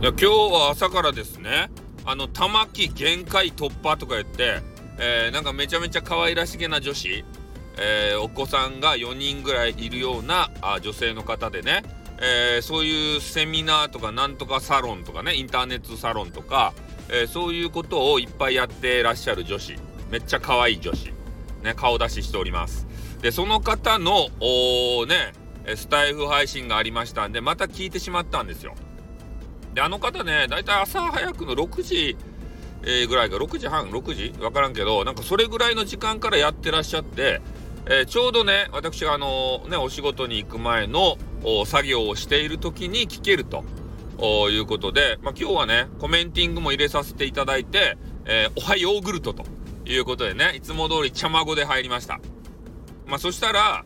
いや今日は朝からですねあの玉木限界突破とか言って、えー、なんかめちゃめちゃ可愛らしげな女子、えー、お子さんが4人ぐらいいるようなあ女性の方でね、えー、そういうセミナーとかなんとかサロンとかねインターネットサロンとか、えそういうことをいっぱいやってらっしゃる女子めっちゃ可愛い女子、ね、顔出ししております。でその方のおねスタイフ配信がありましたんでまた聞いてしまったんですよ。であの方ね大体朝早くの6時、えー、ぐらいか6時半6時？分からんけどなんかそれぐらいの時間からやってらっしゃって、えー、ちょうどね私があのねお仕事に行く前の作業をしている時に聞けるということで、まあ、今日はねコメンティングも入れさせていただいて、え、おはヨーグルトということでねいつも通り茶まごで入りました。まあ、そしたら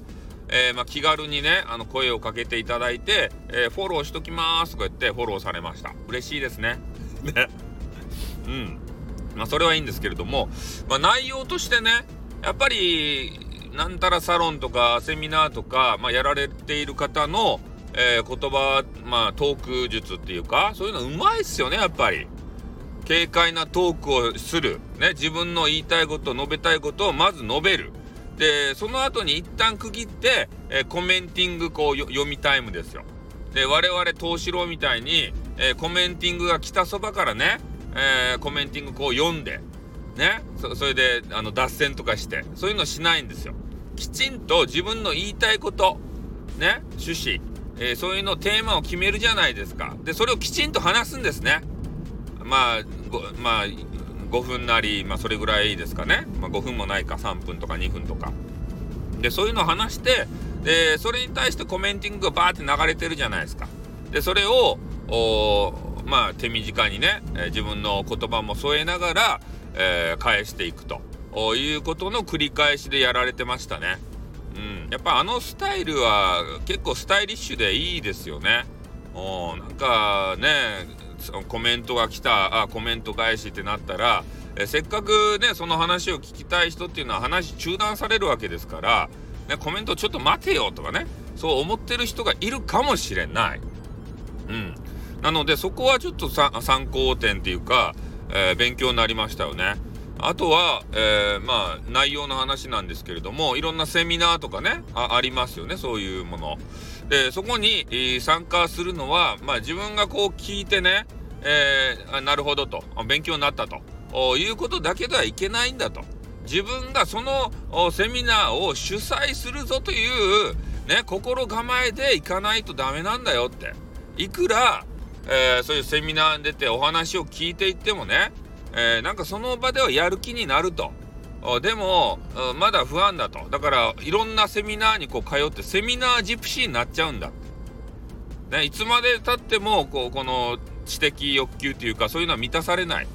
えー、まあ、気軽にねあの声をかけていただいて、えー、フォローしときますとか言ってフォローされました。嬉しいですね。ね。うん。まあそれはいいんですけれども、まあ、内容としてねやっぱりなんたらサロンとかセミナーとか、まあ、やられている方の、えー、言葉まあトーク術っていうかそういうのうまいっすよねやっぱり。軽快なトークをする、ね、自分の言いたいこと述べたいことをまず述べる。でその後に一旦区切って、えー、コメンティングこう読みタイムですよ。で我々東四郎みたいに、えー、コメンティングが来たそばからね、えー、コメンティングこう読んでねそれであの脱線とかしてそういうのしないんですよ。きちんと自分の言いたいことね趣旨、えー、そういうのテーマを決めるじゃないですか。でそれをきちんと話すんですね。まあまあ5分なり、まあ、それぐらいですかね、まあ、5分もないか3分とか2分とか。でそういうのを話してでそれに対してコメンティングがバーって流れてるじゃないですか。でそれをまあ手短にね、え、自分の言葉も添えながら、えー、返していくと。いうことの繰り返しでやられてましたね。うん、やっぱあのスタイルは結構スタイリッシュでいいですよね。おなんかねコメントが来たあコメント返しってなったらえせっかくねその話を聞きたい人っていうのは話中断されるわけですから、ね、コメントちょっと待てよとかねそう思ってる人がいるかもしれない。うん、なのでそこはちょっと参考点っていうか、えー、勉強になりましたよね。あとは、えー、まあ内容の話なんですけれどもいろんなセミナーとかねありますよねそういうもの。でそこに、えー、参加するのは、まあ、自分がこう聞いてね、えー、なるほどと勉強になったということだけではいけないんだと自分がそのセミナーを主催するぞという、ね、心構えでいかないとダメなんだよっていくら、えー、そういうセミナーに出てお話を聞いていってもね、えー、なんかその場ではやる気になると。でもまだ不安だと。だからいろんなセミナーにこう通ってセミナージプシーになっちゃうんだ、ね、いつまでたってもこうこの知的欲求というかそういうのは満たされない。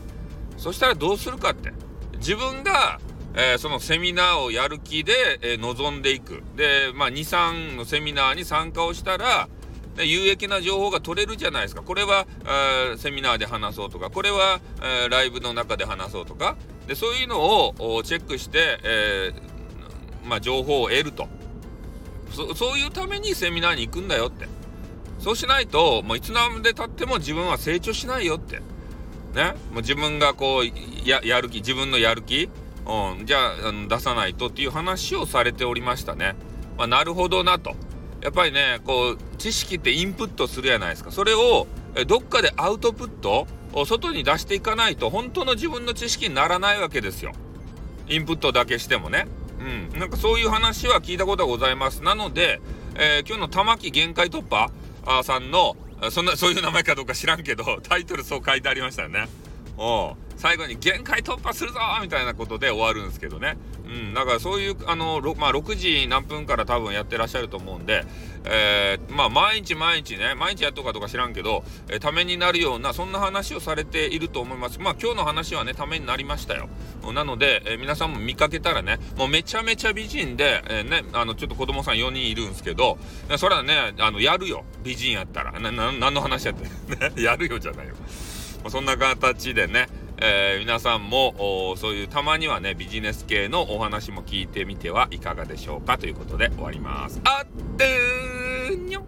そしたらどうするかって。自分が、えー、そのセミナーをやる気で、えー、臨んでいく。で、まあ、23のセミナーに参加をしたら有益な情報が取れるじゃないですか。これは、セミナーで話そうとかこれは、ライブの中で話そうとか。でそういうのをチェックして、えー、まあ、情報を得ると。そそういうためにセミナーに行くんだよって。そうしないともういつまでたっても自分は成長しないよって。ね？もう自分がこうややる気自分のやる気、うん、じゃあ出さないとっていう話をされておりましたね。まあ、なるほどなと。やっぱりねこう知識ってインプットするじゃないですか。それをどっかでアウトプットを外に出していかないと本当の自分の知識にならないわけですよ。インプットだけしてもね。うん。なんかそういう話は聞いたことがございます。なので、えー、今日の玉木限界突破さんのそんなそういう名前かどうか知らんけどタイトルそう書いてありましたよね。お最後に限界突破するぞみたいなことで終わるんですけどね。うん、だからそういう、あの、まあ、6時何分から多分やってらっしゃると思うんで、えー、まあ、毎日毎日ね、毎日やっとかとか知らんけど、えー、ためになるような、そんな話をされていると思います。まあ、今日の話はね、ためになりましたよ。なので、えー、皆さんも見かけたらね、もうめちゃめちゃ美人で、えね、あの、ちょっと子供さん4人いるんですけど、それはね、あの、やるよ。美人やったら。な、な、何の話やって。やるよじゃないよ。そんな形でね、えー、皆さんもそういうたまにはねビジネス系のお話も聞いてみてはいかがでしょうかということで終わります。あってーにょ